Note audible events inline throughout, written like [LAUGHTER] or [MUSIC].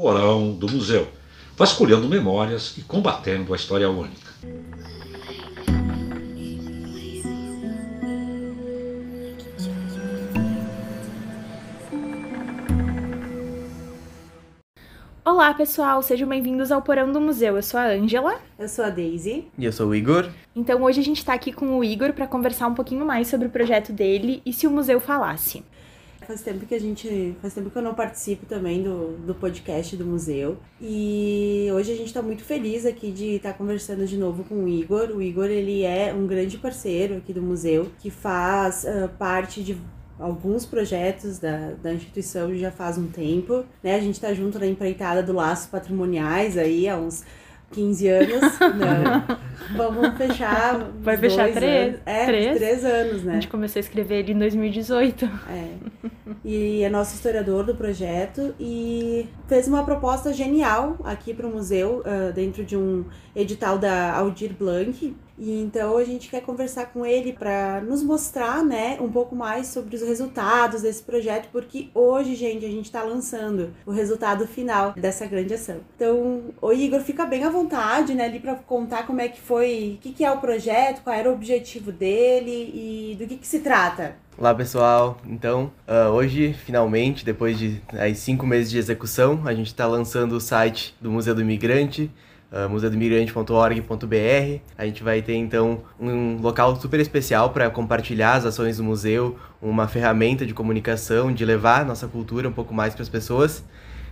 porão do museu, vasculhando memórias e combatendo a história única. Olá, pessoal, sejam bem-vindos ao Porão do Museu. Eu sou a Ângela. Eu sou a Daisy. E eu sou o Igor. Então, hoje a gente está aqui com o Igor para conversar um pouquinho mais sobre o projeto dele e se o museu falasse. Faz tempo que a gente. Faz tempo que eu não participo também do, do podcast do museu. E hoje a gente está muito feliz aqui de estar tá conversando de novo com o Igor. O Igor ele é um grande parceiro aqui do museu, que faz uh, parte de alguns projetos da, da instituição já faz um tempo, né? A gente está junto na empreitada do Laços Patrimoniais aí há uns 15 anos? [LAUGHS] Vamos fechar. Vai fechar três? Anos. É, três? três anos, né? A gente começou a escrever ele em 2018. É. [LAUGHS] E é nosso historiador do projeto e fez uma proposta genial aqui para o museu, uh, dentro de um edital da Aldir Blanc, e então a gente quer conversar com ele para nos mostrar, né, um pouco mais sobre os resultados desse projeto, porque hoje, gente, a gente está lançando o resultado final dessa grande ação. Então, o Igor fica bem à vontade, né, ali para contar como é que foi, o que, que é o projeto, qual era o objetivo dele e do que, que se trata. Olá pessoal, então uh, hoje finalmente, depois de aí, cinco meses de execução, a gente está lançando o site do Museu do Imigrante, uh, museudomigrante.org.br. A gente vai ter então um local super especial para compartilhar as ações do museu, uma ferramenta de comunicação, de levar nossa cultura um pouco mais para as pessoas.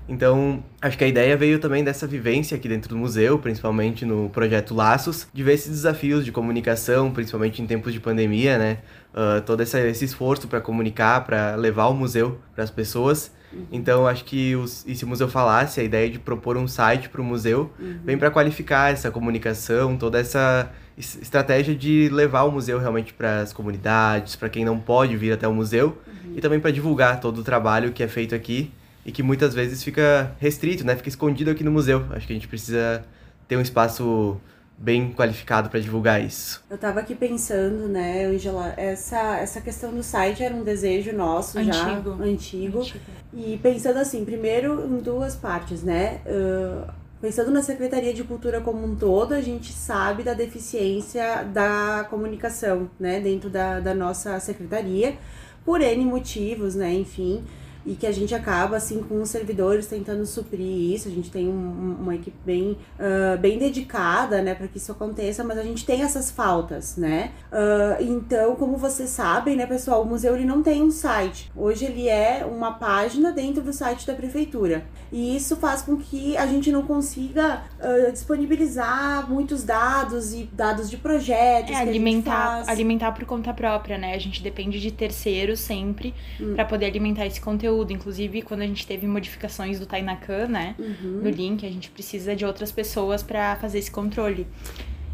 Então, acho que a ideia veio também dessa vivência aqui dentro do museu, principalmente no projeto Laços, de ver esses desafios de comunicação, principalmente em tempos de pandemia, né? Uh, todo esse, esse esforço para comunicar, para levar o museu para as pessoas. Uhum. Então, acho que os, e se o museu falasse, a ideia de propor um site para o museu uhum. vem para qualificar essa comunicação, toda essa estratégia de levar o museu realmente para as comunidades, para quem não pode vir até o museu, uhum. e também para divulgar todo o trabalho que é feito aqui e que muitas vezes fica restrito, né? Fica escondido aqui no museu. Acho que a gente precisa ter um espaço bem qualificado para divulgar isso. Eu estava aqui pensando, né, Angela, essa, essa questão do site era um desejo nosso antigo. já, antigo. antigo. E pensando assim, primeiro em duas partes, né? Uh, pensando na Secretaria de Cultura como um todo, a gente sabe da deficiência da comunicação, né, dentro da, da nossa secretaria, por N motivos, né, enfim e que a gente acaba assim com os servidores tentando suprir isso. A gente tem um, uma equipe bem, uh, bem dedicada, né, para que isso aconteça, mas a gente tem essas faltas, né? Uh, então, como vocês sabem, né, pessoal, o museu ele não tem um site. Hoje ele é uma página dentro do site da prefeitura e isso faz com que a gente não consiga uh, disponibilizar muitos dados e dados de projetos. É, alimentar, alimentar por conta própria, né? A gente depende de terceiros sempre hum. para poder alimentar esse conteúdo conteúdo. Inclusive, quando a gente teve modificações do Tainacan, né? Uhum. No link, a gente precisa de outras pessoas para fazer esse controle.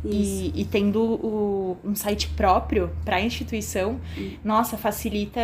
E, e, tendo o, um site próprio para a instituição, uhum. nossa, facilita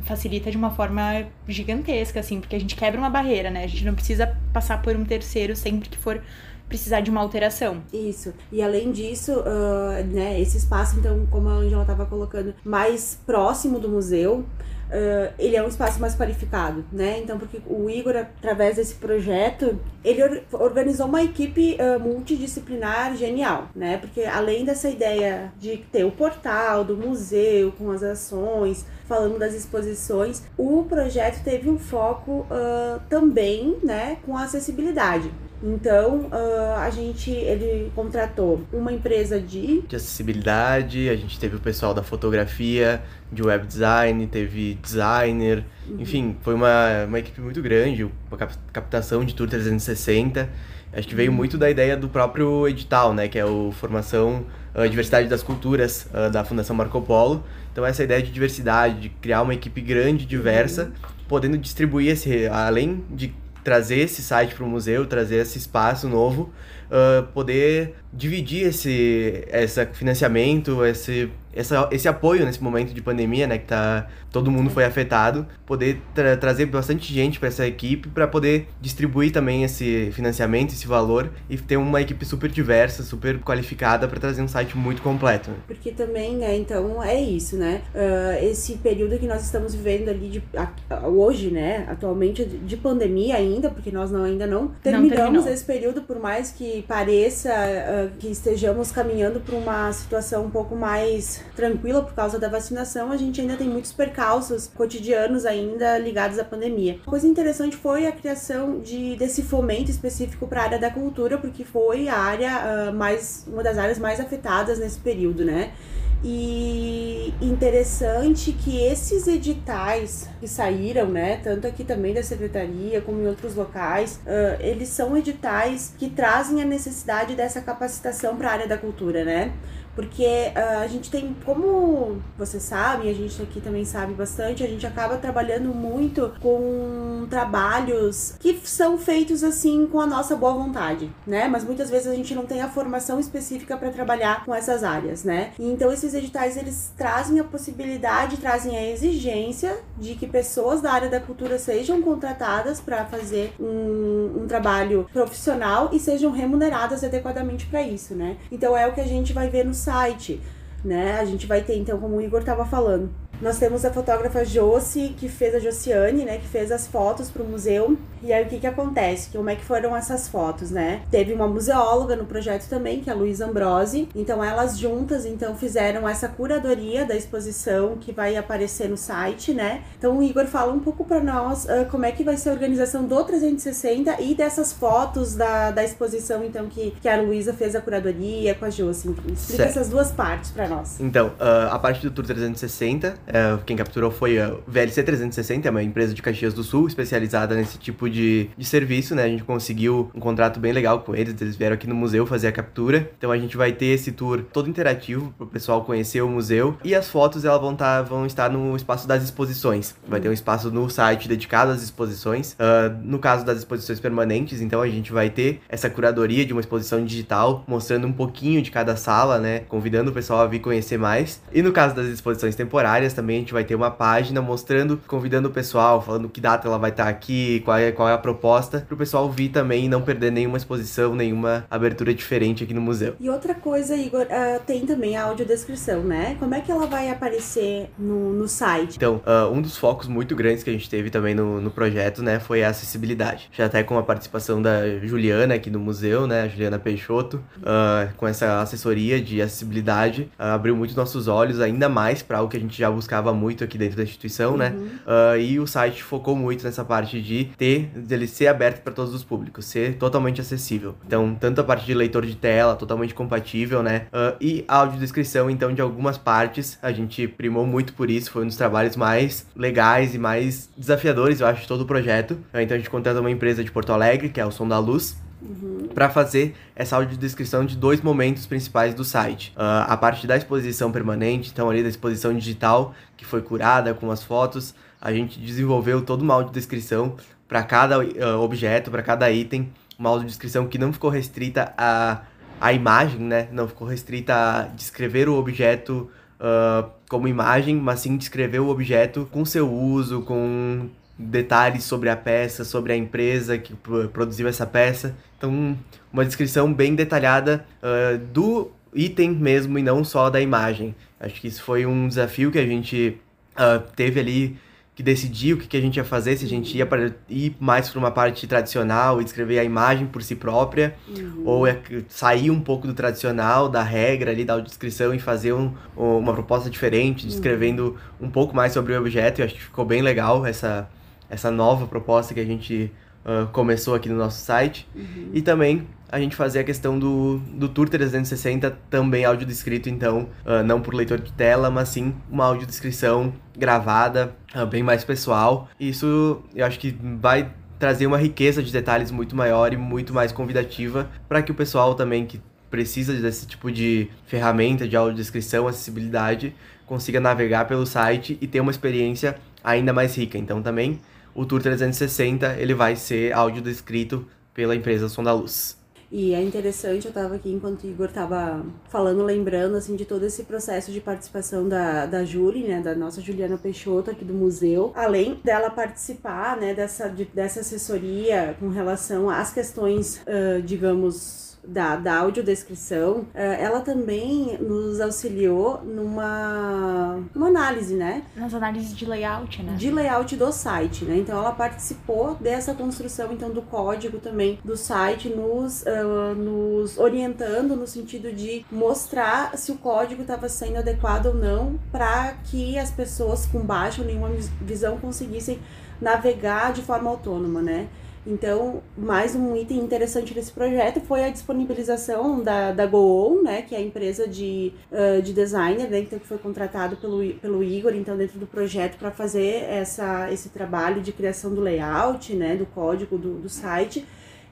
facilita de uma forma gigantesca, assim, porque a gente quebra uma barreira, né? A gente não precisa passar por um terceiro sempre que for precisar de uma alteração. Isso. E além disso, uh, né, esse espaço, então, como a Angela estava colocando, mais próximo do museu, Uh, ele é um espaço mais qualificado, né? Então, porque o Igor, através desse projeto, ele or organizou uma equipe uh, multidisciplinar genial, né? Porque além dessa ideia de ter o portal do museu com as ações, falando das exposições, o projeto teve um foco uh, também, né, com a acessibilidade. Então, uh, a gente, ele contratou uma empresa de... De acessibilidade, a gente teve o pessoal da fotografia, de web design, teve designer, uhum. enfim, foi uma, uma equipe muito grande, uma captação de Tour 360. Acho que veio uhum. muito da ideia do próprio edital, né, que é o Formação uh, Diversidade das Culturas uh, da Fundação Marco Polo. Então essa ideia de diversidade, de criar uma equipe grande, diversa, uhum. podendo distribuir esse, além de trazer esse site para o museu, trazer esse espaço novo, uh, poder dividir esse, esse financiamento, esse essa, esse apoio nesse momento de pandemia, né, que tá todo mundo foi afetado, poder tra trazer bastante gente para essa equipe para poder distribuir também esse financiamento, esse valor e ter uma equipe super diversa, super qualificada para trazer um site muito completo. Né? Porque também, né, então é isso, né? Uh, esse período que nós estamos vivendo ali de hoje, né, atualmente de pandemia ainda, porque nós não, ainda não terminamos não esse período, por mais que pareça uh, que estejamos caminhando para uma situação um pouco mais tranquila por causa da vacinação, a gente ainda tem muitos percalços cotidianos ainda ligados à pandemia. Uma coisa interessante foi a criação de, desse fomento específico para a área da cultura, porque foi a área uh, mais, uma das áreas mais afetadas nesse período, né? E interessante que esses editais que saíram, né, tanto aqui também da secretaria como em outros locais, uh, eles são editais que trazem a necessidade dessa capacitação para a área da cultura, né? Porque uh, a gente tem, como vocês sabem, a gente aqui também sabe bastante, a gente acaba trabalhando muito com trabalhos que são feitos assim com a nossa boa vontade, né? Mas muitas vezes a gente não tem a formação específica para trabalhar com essas áreas, né? Então esses editais eles trazem a possibilidade, trazem a exigência de que pessoas da área da cultura sejam contratadas para fazer um, um trabalho profissional e sejam remuneradas adequadamente para isso, né? Então é o que a gente vai ver no site, né? A gente vai ter, então, como o Igor estava falando, nós temos a fotógrafa Josi, que fez a Josiane, né, que fez as fotos para o museu. E aí o que que acontece? Como é que foram essas fotos, né? Teve uma museóloga no projeto também, que é a Luísa Ambrosi. Então elas juntas então fizeram essa curadoria da exposição que vai aparecer no site, né? Então o Igor fala um pouco para nós uh, como é que vai ser a organização do 360 e dessas fotos da, da exposição então que, que a Luísa fez a curadoria com a Josi. Explica certo. essas duas partes para nós. Então, uh, a parte do Tour 360 é, quem capturou foi a VLC 360, é uma empresa de Caxias do Sul, especializada nesse tipo de, de serviço, né? A gente conseguiu um contrato bem legal com eles, eles vieram aqui no museu fazer a captura. Então a gente vai ter esse tour todo interativo para o pessoal conhecer o museu. E as fotos elas vão, tá, vão estar no espaço das exposições. Vai ter um espaço no site dedicado às exposições. Uh, no caso das exposições permanentes, então a gente vai ter essa curadoria de uma exposição digital, mostrando um pouquinho de cada sala, né? Convidando o pessoal a vir conhecer mais. E no caso das exposições temporárias, também a gente vai ter uma página mostrando, convidando o pessoal, falando que data ela vai estar aqui, qual é, qual é a proposta, para o pessoal vir também e não perder nenhuma exposição, nenhuma abertura diferente aqui no museu. E outra coisa, Igor, uh, tem também a audiodescrição, né? Como é que ela vai aparecer no, no site? Então, uh, um dos focos muito grandes que a gente teve também no, no projeto, né, foi a acessibilidade. Já até com a participação da Juliana aqui no museu, né, a Juliana Peixoto, uh, com essa assessoria de acessibilidade, abriu muito nossos olhos ainda mais para o que a gente já buscava muito muito aqui dentro da instituição, né? uhum. né? Uh, e o site focou muito nessa parte de ter, dele ser aberto para todos os públicos, ser totalmente acessível. Então, tanto a parte de leitor de tela, totalmente compatível, né? Uh, e a audiodescrição, então, de algumas partes, a gente primou muito por isso, foi um dos trabalhos mais legais e mais desafiadores, eu acho, de todo o projeto. Uh, então, a gente contratou uma empresa de Porto Alegre, que é o Som da Luz, Uhum. para fazer essa audiodescrição de dois momentos principais do site. Uh, a parte da exposição permanente, então ali da exposição digital, que foi curada com as fotos, a gente desenvolveu toda uma audiodescrição para cada uh, objeto, para cada item, uma audiodescrição que não ficou restrita a, a imagem, né? Não ficou restrita a descrever o objeto uh, como imagem, mas sim descrever o objeto com seu uso, com detalhes sobre a peça, sobre a empresa que produziu essa peça. Então, uma descrição bem detalhada uh, do item mesmo e não só da imagem. Acho que isso foi um desafio que a gente uh, teve ali que decidir o que, que a gente ia fazer, se a gente ia para ir mais para uma parte tradicional e descrever a imagem por si própria, uhum. ou é sair um pouco do tradicional, da regra ali, da descrição e fazer um, uma proposta diferente, uhum. descrevendo uhum. um pouco mais sobre o objeto. Eu acho que ficou bem legal essa, essa nova proposta que a gente uh, começou aqui no nosso site. Uhum. E também a gente fazer a questão do, do Tour 360 também áudio descrito, então, uh, não por leitor de tela, mas sim uma audiodescrição gravada, uh, bem mais pessoal. Isso eu acho que vai trazer uma riqueza de detalhes muito maior e muito mais convidativa para que o pessoal também que precisa desse tipo de ferramenta de audiodescrição, acessibilidade, consiga navegar pelo site e ter uma experiência ainda mais rica. Então também o Tour 360 ele vai ser áudio descrito pela empresa Som da Luz. E é interessante, eu estava aqui enquanto o Igor estava falando, lembrando assim de todo esse processo de participação da, da Julie, né, da nossa Juliana Peixoto aqui do museu, além dela participar, né, dessa, de, dessa assessoria com relação às questões, uh, digamos, da, da audiodescrição, eh, ela também nos auxiliou numa, numa análise, né? Nas análises de layout, né? De layout do site, né? Então ela participou dessa construção então do código também do site, nos, uh, nos orientando no sentido de mostrar se o código estava sendo adequado ou não para que as pessoas com baixa ou nenhuma visão conseguissem navegar de forma autônoma, né? Então, mais um item interessante desse projeto foi a disponibilização da, da GoOn, né, que é a empresa de, uh, de designer, né, então, que foi contratado pelo, pelo Igor, então, dentro do projeto para fazer essa, esse trabalho de criação do layout, né, do código do, do site.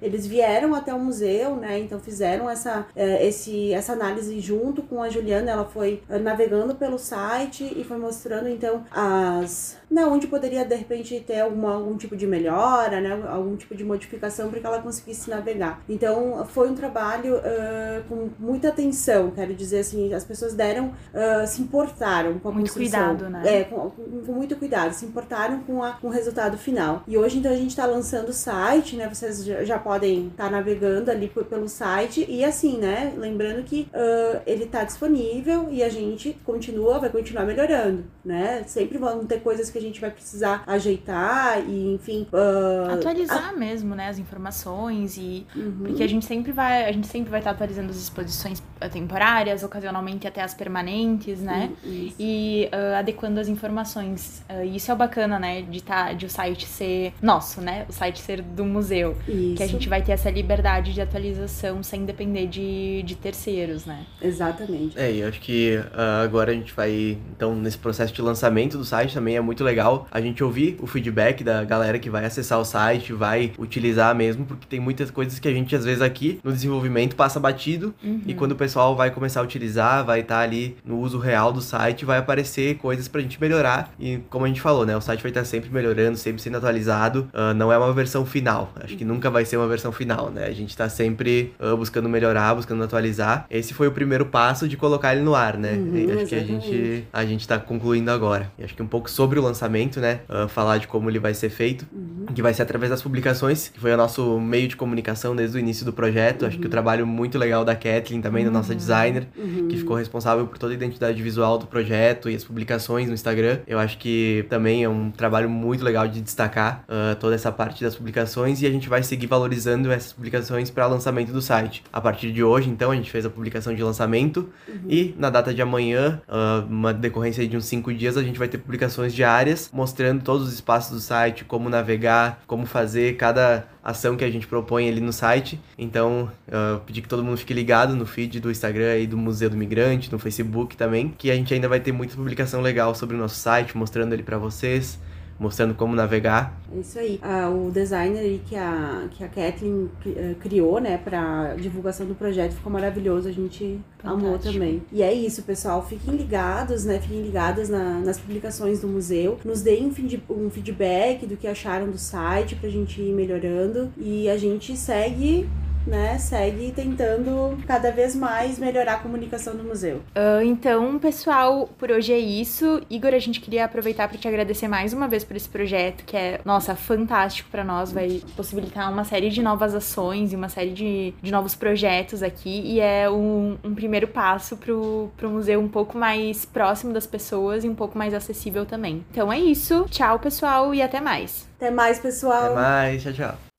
Eles vieram até o museu, né? Então fizeram essa, é, esse, essa análise junto com a Juliana. Ela foi é, navegando pelo site e foi mostrando então as. Né, onde poderia de repente ter alguma, algum tipo de melhora, né? Algum tipo de modificação para que ela conseguisse navegar. Então foi um trabalho uh, com muita atenção, quero dizer assim, as pessoas deram, uh, se importaram com a muito construção. cuidado, né? É, com, com, com, muito cuidado, se importaram com, a, com o resultado final. E hoje então a gente está lançando o site, né? Vocês já, já podem estar tá navegando ali pelo site e assim, né? Lembrando que uh, ele está disponível e a gente continua, vai continuar melhorando, né? Sempre vão ter coisas que a gente vai precisar ajeitar e, enfim, uh, atualizar a... mesmo, né? As informações e uhum. porque a gente sempre vai, a gente sempre vai estar atualizando as exposições temporárias, ocasionalmente até as permanentes, né? Uhum, e uh, adequando as informações. isso é o bacana, né? De tá, de o site ser nosso, né? O site ser do museu, isso. que a gente vai ter essa liberdade de atualização sem depender de, de terceiros, né? Exatamente. É, e eu acho que uh, agora a gente vai, então, nesse processo de lançamento do site também é muito legal a gente ouvir o feedback da galera que vai acessar o site, vai utilizar mesmo, porque tem muitas coisas que a gente, às vezes, aqui no desenvolvimento passa batido uhum. e quando o pessoal vai começar a utilizar, vai estar tá ali no uso real do site, vai aparecer coisas pra gente melhorar e, como a gente falou, né, o site vai estar sempre melhorando, sempre sendo atualizado, uh, não é uma versão final, acho que nunca vai ser uma versão final, né? A gente tá sempre uh, buscando melhorar, buscando atualizar. Esse foi o primeiro passo de colocar ele no ar, né? Uhum, acho exatamente. que a gente, a gente tá concluindo agora. E acho que um pouco sobre o lançamento, né? Uh, falar de como ele vai ser feito, uhum. Que vai ser através das publicações, que foi o nosso meio de comunicação desde o início do projeto. Uhum. Acho que o trabalho muito legal da Kathleen também, da nossa uhum. designer, uhum. que ficou responsável por toda a identidade visual do projeto e as publicações no Instagram. Eu acho que também é um trabalho muito legal de destacar uh, toda essa parte das publicações e a gente vai seguir valorizando essas publicações para lançamento do site. A partir de hoje, então, a gente fez a publicação de lançamento uhum. e na data de amanhã, uh, uma decorrência de uns cinco dias, a gente vai ter publicações diárias mostrando todos os espaços do site, como navegar, como fazer cada ação que a gente propõe ali no site. Então, uh, pedir que todo mundo fique ligado no feed do Instagram e do Museu do Migrante, no Facebook também, que a gente ainda vai ter muita publicação legal sobre o nosso site, mostrando ele para vocês mostrando como navegar. É isso aí. Ah, o designer que a, que a Kathleen eh, criou, né, pra divulgação do projeto ficou maravilhoso. A gente Fantástico. amou também. E é isso, pessoal. Fiquem ligados, né? Fiquem ligadas na, nas publicações do museu. Nos deem um, um feedback do que acharam do site pra gente ir melhorando. E a gente segue né, segue tentando cada vez mais melhorar a comunicação do museu. Uh, então, pessoal, por hoje é isso. Igor, a gente queria aproveitar para te agradecer mais uma vez por esse projeto, que é, nossa, fantástico para nós, vai possibilitar uma série de novas ações e uma série de, de novos projetos aqui, e é um, um primeiro passo pro, pro museu um pouco mais próximo das pessoas e um pouco mais acessível também. Então é isso. Tchau, pessoal, e até mais. Até mais, pessoal. Até mais. Tchau, tchau.